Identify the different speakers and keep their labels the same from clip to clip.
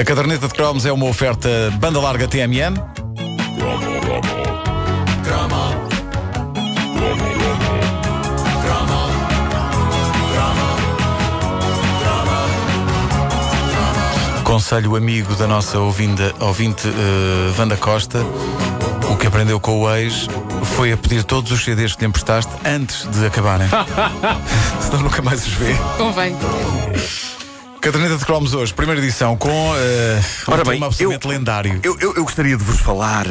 Speaker 1: A caderneta de cromos é uma oferta banda larga TMN. Conselho amigo da nossa ouvinda, ouvinte uh, Wanda Costa, o que aprendeu com o ex foi a pedir todos os CDs que lhe emprestaste antes de acabarem. Senão nunca mais os vê.
Speaker 2: Convém.
Speaker 1: Caderneta de Cromos hoje, primeira edição, com uh,
Speaker 3: Ora
Speaker 1: um
Speaker 3: bem,
Speaker 1: tema absolutamente
Speaker 3: eu-
Speaker 1: lendário.
Speaker 3: Eu, eu- eu gostaria de vos falar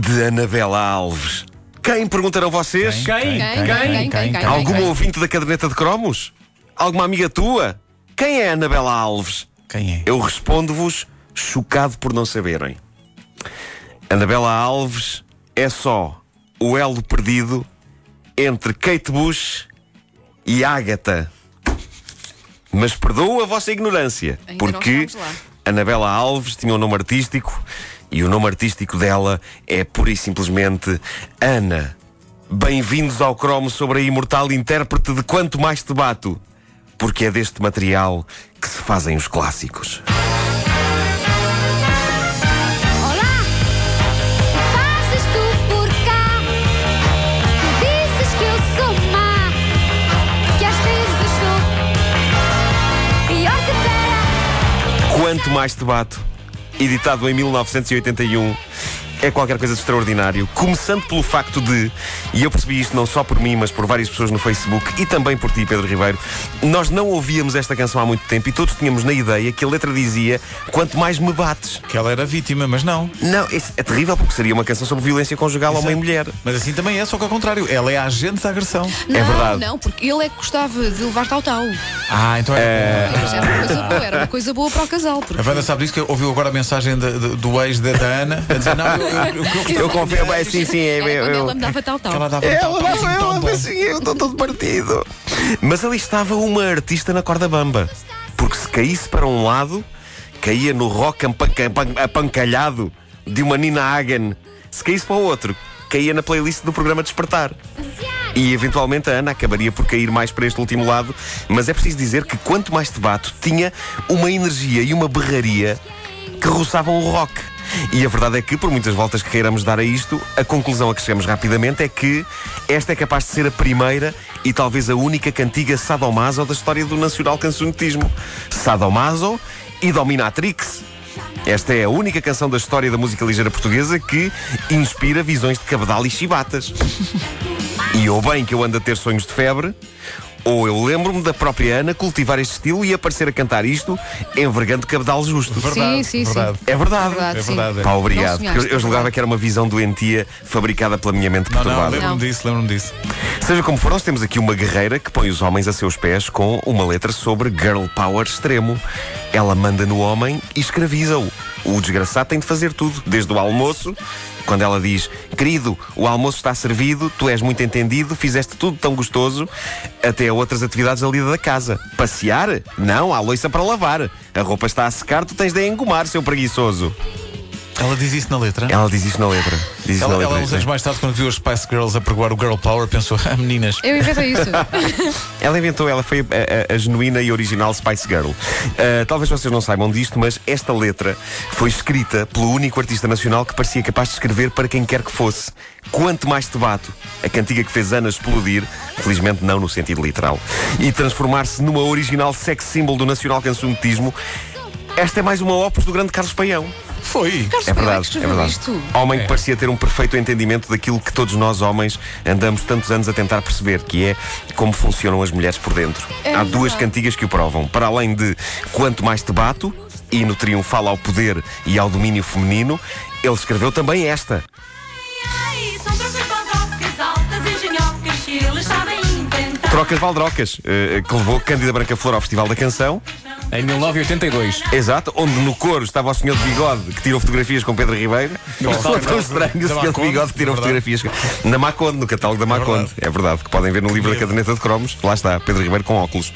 Speaker 3: de Anabela Alves. Quem perguntarão vocês?
Speaker 2: Quem? Quem? Quem? Quem? Quem?
Speaker 3: Alguma ouvinte da caderneta de cromos? Alguma amiga tua? Quem é Anabela Alves?
Speaker 1: Quem é?
Speaker 3: Eu respondo-vos chocado por não saberem. Anabela Alves é só o elo perdido entre Kate Bush e Ágata. Mas perdoo a vossa ignorância,
Speaker 2: Ainda
Speaker 3: porque. Anabela Alves tinha um nome artístico e o nome artístico dela é pura e simplesmente Ana. Bem-vindos ao cromo sobre a imortal intérprete de Quanto Mais Te Bato, porque é deste material que se fazem os clássicos. Quanto Mais Te Bato, editado em 1981, é qualquer coisa de extraordinário. Começando pelo facto de, e eu percebi isto não só por mim, mas por várias pessoas no Facebook e também por ti, Pedro Ribeiro, nós não ouvíamos esta canção há muito tempo e todos tínhamos na ideia que a letra dizia: Quanto mais me bates.
Speaker 1: Que ela era vítima, mas não.
Speaker 3: Não, isso é terrível porque seria uma canção sobre violência conjugal
Speaker 1: Exato.
Speaker 3: homem-mulher.
Speaker 1: Mas assim também é, só que ao contrário. Ela é a agente da agressão.
Speaker 2: Não,
Speaker 3: É verdade.
Speaker 2: Não, porque ele é que gostava de levar tal-tal.
Speaker 1: Ah, então é.
Speaker 2: Mas era uma coisa boa, era uma coisa boa para o casal. Porque...
Speaker 1: A Wanda sabe disso que ouviu agora a mensagem de- de- do ex da, da Ana a dizer: Não, eu, eu,
Speaker 3: confio, bem, sim, sim, é, eu,
Speaker 2: ela me dava tal-tal.
Speaker 1: ela dava
Speaker 3: Ela dava
Speaker 1: tão
Speaker 3: eu,
Speaker 1: bom.
Speaker 3: assim, eu estou todo partido. Mas ali estava uma artista na corda bamba. Porque se caísse para um lado, caía no rock apancalhado de uma Nina Hagen. Se caísse para o outro, caía na playlist do programa Despertar. E eventualmente a Ana acabaria por cair mais para este último lado, mas é preciso dizer que quanto mais te bato, tinha uma energia e uma berraria que roçavam o rock. E a verdade é que, por muitas voltas que queiramos dar a isto, a conclusão a que chegamos rapidamente é que esta é capaz de ser a primeira e talvez a única cantiga sadomaso da história do nacional cancionetismo. Sadomaso e Dominatrix. Esta é a única canção da história da música ligeira portuguesa que inspira visões de cabedal e chibatas. E ou bem que eu ando a ter sonhos de febre, ou eu lembro-me da própria Ana cultivar este estilo e aparecer a cantar isto envergando cabedal justo.
Speaker 1: Verdade,
Speaker 2: Sim, sim, sim.
Speaker 1: verdade.
Speaker 3: É verdade.
Speaker 2: Verdade,
Speaker 1: É verdade.
Speaker 3: Pá, obrigado.
Speaker 2: Sonhaste,
Speaker 3: eu, eu julgava
Speaker 2: verdade.
Speaker 3: que era uma visão doentia fabricada pela minha mente
Speaker 1: Não, não,
Speaker 3: perturbada.
Speaker 1: lembro-me disso, lembro-me disso.
Speaker 3: Seja como for, nós temos aqui uma guerreira que põe os homens a seus pés com uma letra sobre girl power extremo. Ela manda no homem e escraviza-o. O desgraçado tem de fazer tudo, desde o almoço. Quando ela diz, querido, o almoço está servido, tu és muito entendido, fizeste tudo tão gostoso, até outras atividades ali da casa. Passear? Não, há louça para lavar. A roupa está a secar, tu tens de engomar, seu preguiçoso.
Speaker 1: Ela diz isso na letra?
Speaker 3: Ela diz isto na letra. Diz
Speaker 1: Ela,
Speaker 3: na
Speaker 1: ela
Speaker 3: letra.
Speaker 1: uns anos mais tarde, quando viu as Spice Girls a pregoar o Girl Power, pensou: Ah, meninas.
Speaker 2: Eu inventei isso.
Speaker 3: Ela inventou, ela foi a, a- a genuína e original Spice Girl. Uh, talvez vocês não saibam disto, mas esta letra foi escrita pelo único artista nacional que parecia capaz de escrever para quem quer que fosse. Quanto mais te bato, a cantiga que fez Ana explodir, felizmente não no sentido literal, e transformar-se numa original sex symbol do nacional cancionetismo. Esta é mais uma ópera do grande Carlos Paião.
Speaker 1: Foi.
Speaker 2: Carlos
Speaker 3: É verdade,
Speaker 2: que
Speaker 3: é verdade.
Speaker 2: isto.
Speaker 3: Homem
Speaker 1: É.
Speaker 3: que parecia ter um perfeito entendimento daquilo que todos nós, homens, andamos tantos anos a tentar perceber, que é como funcionam as mulheres por dentro.
Speaker 2: É
Speaker 3: Há duas
Speaker 2: verdade.
Speaker 3: cantigas que o provam. Para além de Quanto Mais Te Bato, hino triunfal ao poder e ao domínio feminino, ele escreveu também esta.
Speaker 4: Trocas
Speaker 3: Valdrocas, eh, que levou Cândida Branca Flor ao Festival da Canção.
Speaker 5: Em 1982.
Speaker 3: Exato, onde no coro estava o senhor de bigode que tirou fotografias com Pedro Ribeiro. Foi tão estranho o senhor de bigode que tirou
Speaker 1: é
Speaker 3: fotografias na Maconde, no catálogo da Maconde. É verdade, que podem ver no livro da caderneta de cromos. Lá está, Pedro Ribeiro com óculos.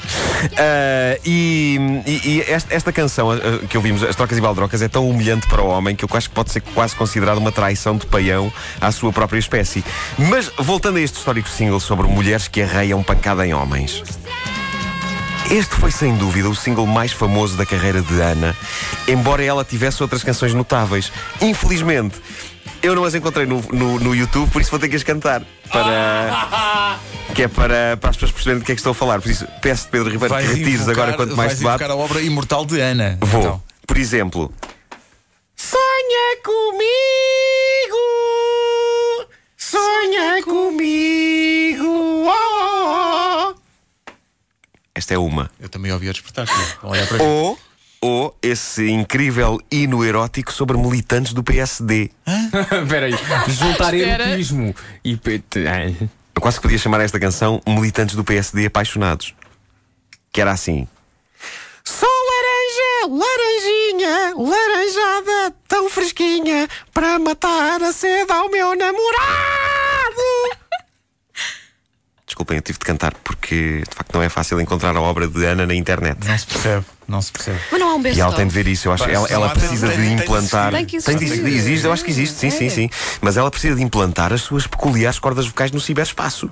Speaker 3: Ah, e esta, canção ah, que ouvimos, As Trocas e Baldrocas, é tão humilhante para o homem que eu acho que pode ser quase considerado uma traição de paião à sua própria espécie. Mas voltando a este histórico single sobre mulheres que arreiam pancada em homens. Este foi sem dúvida o single mais famoso da carreira de Ana, embora ela tivesse outras canções notáveis. Infelizmente, eu não as encontrei no, no, no YouTube, por isso vou ter que as cantar. Para. Que é para, para as pessoas perceberem do que é que estou a falar. Por isso, peço Pedro Ribeiro que retires
Speaker 1: invocar-
Speaker 3: agora quanto mais
Speaker 1: vais
Speaker 3: debate.
Speaker 1: invocar a obra imortal de Ana.
Speaker 3: Vou.
Speaker 1: Então.
Speaker 3: Por exemplo. Sonha comigo. Sonha comigo. oh. Esta é uma.
Speaker 1: Eu também ouvi a despertar. Olha para aqui.
Speaker 3: Ou, ou esse incrível hino erótico sobre militantes do PSD.
Speaker 5: Espera aí. Juntar
Speaker 2: Espera.
Speaker 5: erotismo e. PT.
Speaker 3: Eu quase que podia chamar esta canção Militantes do PSD Apaixonados. Que era assim. Sou laranja, laranjinha, laranjada, tão fresquinha, para matar a sede ao meu namorado. Desculpem, eu tive de cantar porque de facto não é fácil encontrar a obra de Ana na internet.
Speaker 1: Não se percebe, não se percebe.
Speaker 2: Mas não há um
Speaker 3: E
Speaker 2: best
Speaker 3: ela tem de ver isso, eu acho. Ela, ela precisa
Speaker 1: tem-
Speaker 3: de implantar.
Speaker 2: existir. Tem que
Speaker 3: Tem de
Speaker 2: existir.
Speaker 3: existe, eu acho que existe, sim, sim,
Speaker 2: É.
Speaker 3: sim. Mas ela precisa de implantar as suas peculiares cordas vocais no ciberespaço.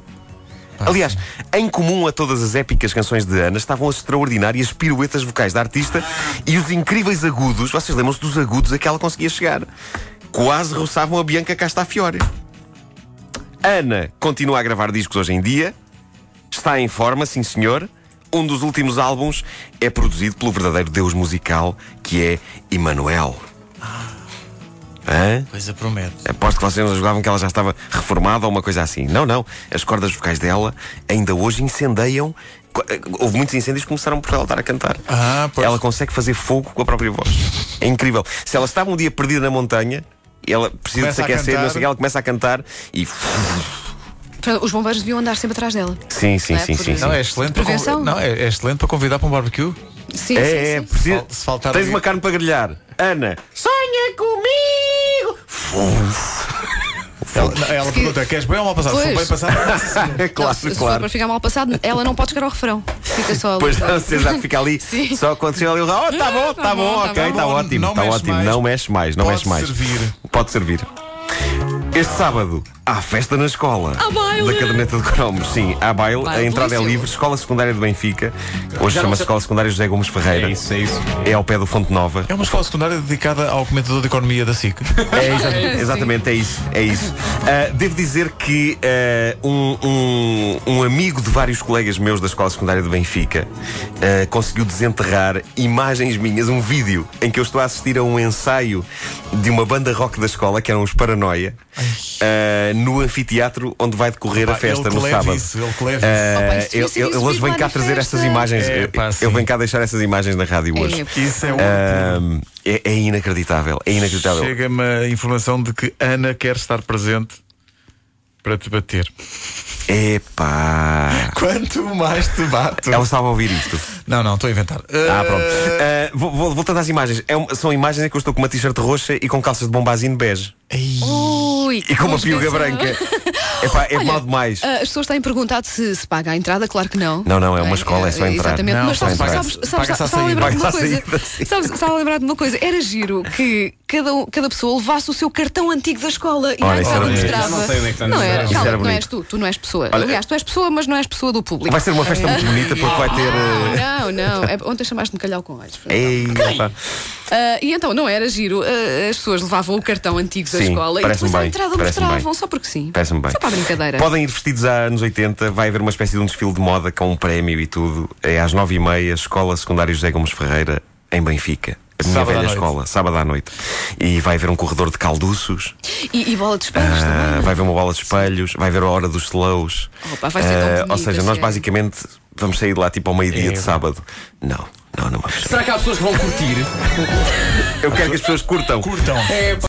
Speaker 3: Aliás, em comum a todas as épicas canções de Ana estavam as extraordinárias piruetas vocais da artista e os incríveis agudos. Vocês lembram-se dos agudos a que ela conseguia chegar? Quase roçavam a Bianca Castafiore. Ana continua a gravar discos hoje em dia, está em forma, sim senhor. Um dos últimos álbuns é produzido pelo verdadeiro deus musical que é Emanuel. Hã?
Speaker 1: Coisa promete.
Speaker 3: Aposto que vocês não julgavam que ela já estava reformada ou uma coisa assim. Não, não. As cordas vocais dela ainda hoje incendeiam. Eh, Houve muitos incêndios que começaram por ela estar a cantar.
Speaker 1: Ah, pois.
Speaker 3: Ela consegue fazer fogo com a própria voz. É incrível. Se ela estava um dia perdida na montanha, ela precisa de se
Speaker 1: Começa
Speaker 3: aquecer, não sei o que, ela começa a cantar e.
Speaker 2: Os bombeiros deviam andar sempre atrás dela.
Speaker 3: Sim, sim,
Speaker 2: Não é?
Speaker 3: sim, sim. sim.
Speaker 1: Não, é excelente, para não, é, é excelente para convidar para um barbecue.
Speaker 2: Sim,
Speaker 3: É,
Speaker 2: sim,
Speaker 3: é,
Speaker 2: sim.
Speaker 3: precisa-
Speaker 1: se faltar
Speaker 3: Tens
Speaker 1: ali-
Speaker 3: uma carne para grelhar. Ana, sonha comigo!
Speaker 1: Ela, não, ela pergunta: queres bem ou mal passado? Se for
Speaker 2: Pois.
Speaker 1: bem passado,
Speaker 3: É claro,
Speaker 2: Não, se, se for
Speaker 3: claro.
Speaker 2: para ficar mal passado, ela não pode chegar ao refrão. Fica só ali.
Speaker 3: Pois não, você já fica ali.
Speaker 2: Sim.
Speaker 3: Só quando chega ali, oh, tá bom, tá,
Speaker 2: tá
Speaker 3: bom,
Speaker 2: bom, tá
Speaker 3: ok,
Speaker 2: bom.
Speaker 3: tá ótimo,
Speaker 1: Não
Speaker 3: tá
Speaker 1: mexe
Speaker 3: ótimo.
Speaker 1: mais.
Speaker 3: Não mexe mais, não
Speaker 1: Pode
Speaker 3: mexe mais.
Speaker 1: servir.
Speaker 3: Pode servir. Este sábado há festa na escola.
Speaker 2: Há baile.
Speaker 3: Da caderneta de cromos. Sim, há baile.
Speaker 2: Baile
Speaker 3: a entrada é livre. Escola Secundária de Benfica. Hoje chama-se Escola Secundária José Gomes Ferreira.
Speaker 5: É isso, é isso.
Speaker 3: É ao pé do Fonte Nova.
Speaker 1: É uma escola secundária dedicada ao comentador de economia da SIC.
Speaker 3: É, exa- exatamente, é isso. É isso. Ah, devo dizer que ah, um, um- um amigo de vários colegas meus da Escola Secundária de Benfica ah, conseguiu desenterrar imagens minhas, um vídeo em que eu estou a assistir a um ensaio de uma banda rock da escola, que eram os Paranoia, ah, no anfiteatro onde vai decorrer a festa no sábado.
Speaker 1: isso, ele que leve
Speaker 2: isso devia
Speaker 3: ele,
Speaker 2: ser
Speaker 3: ele- ele hoje vem cá trazer
Speaker 2: festa.
Speaker 3: essas imagens.
Speaker 1: É,
Speaker 3: Eu-
Speaker 1: pá,
Speaker 3: eu venho cá deixar essas imagens na rádio hoje.
Speaker 2: É,
Speaker 1: Isso é um.
Speaker 3: Ah, é, é inacreditável, é inacreditável.
Speaker 1: Chega-me a informação de que Ana quer estar presente para te bater.
Speaker 3: Epá.
Speaker 1: Quanto mais te bato.
Speaker 3: Ela estava a ouvir isto.
Speaker 1: Não, não, estou a inventar.
Speaker 3: Ah, pronto.
Speaker 1: Eh,
Speaker 3: Ah, vou- vou- voltando às imagens. É um- são imagens em que eu estou com uma t-shirt roxa e com calças de bombazine bege.
Speaker 1: ei,
Speaker 2: Ui,
Speaker 3: E com uma piuga branca. Epá, é mal demais.
Speaker 2: Ah, as pessoas têm perguntado se, se paga a entrada, claro que não.
Speaker 3: Não, não, é uma escola, é só entrar.
Speaker 2: Exatamente,
Speaker 1: Não,
Speaker 2: mas
Speaker 1: só
Speaker 2: sabes,
Speaker 1: paga-
Speaker 2: sabes, sabes,
Speaker 1: paga-se à
Speaker 2: sabes, estava a
Speaker 1: saída.
Speaker 2: lembrar de uma
Speaker 3: Paga-se à
Speaker 2: coisa.
Speaker 3: saída, sim.
Speaker 2: Sabes, estava a lembrar de uma coisa. Era giro que cada, um- cada pessoa levasse o seu cartão antigo da escola e
Speaker 3: Olha,
Speaker 2: a
Speaker 3: isso era
Speaker 2: entrada
Speaker 3: bonito.
Speaker 2: mostrava.
Speaker 5: Não sei onde é que está
Speaker 2: Não era, calma,
Speaker 3: era
Speaker 2: não és tu, tu não és pessoa.
Speaker 3: Olha,
Speaker 2: Aliás, tu és pessoa, mas não és pessoa do público.
Speaker 3: Vai ser uma festa muito bonita porque vai ter. eh,
Speaker 2: Não, não. É, ontem chamaste-me calhau com olhos.
Speaker 3: Ei.
Speaker 2: Ah, e então, não era giro. ah, as pessoas levavam o cartão antigo da
Speaker 3: Sim,
Speaker 2: escola e depois à
Speaker 3: bem,
Speaker 2: entrada mostravam,
Speaker 3: bem.
Speaker 2: só porque sim.
Speaker 3: Parece-me bem.
Speaker 2: Só para a brincadeira.
Speaker 3: Podem ir vestidos há anos 80, vai haver uma espécie de um desfile de moda com um prémio e tudo. É às 9h30, Escola Secundária José Gomes Ferreira, em Benfica. A minha
Speaker 1: Sábado
Speaker 3: velha escola, sábado à noite. E vai haver um corredor de calduços.
Speaker 2: E, e bola de espelhos
Speaker 3: Ah,
Speaker 2: também.
Speaker 3: vai haver uma bola de espelhos, vai haver a hora dos slows.
Speaker 2: Opa, vai ser tão
Speaker 3: Ah,
Speaker 2: bonito,
Speaker 3: ou seja, nós
Speaker 2: sério.
Speaker 3: basicamente vamos sair de lá tipo ao meio-dia
Speaker 5: É.
Speaker 3: de sábado. Não, não, não vamos.
Speaker 5: Será que há pessoas que vão curtir?
Speaker 3: Eu quero que as pessoas curtam.
Speaker 1: curtam.
Speaker 5: É,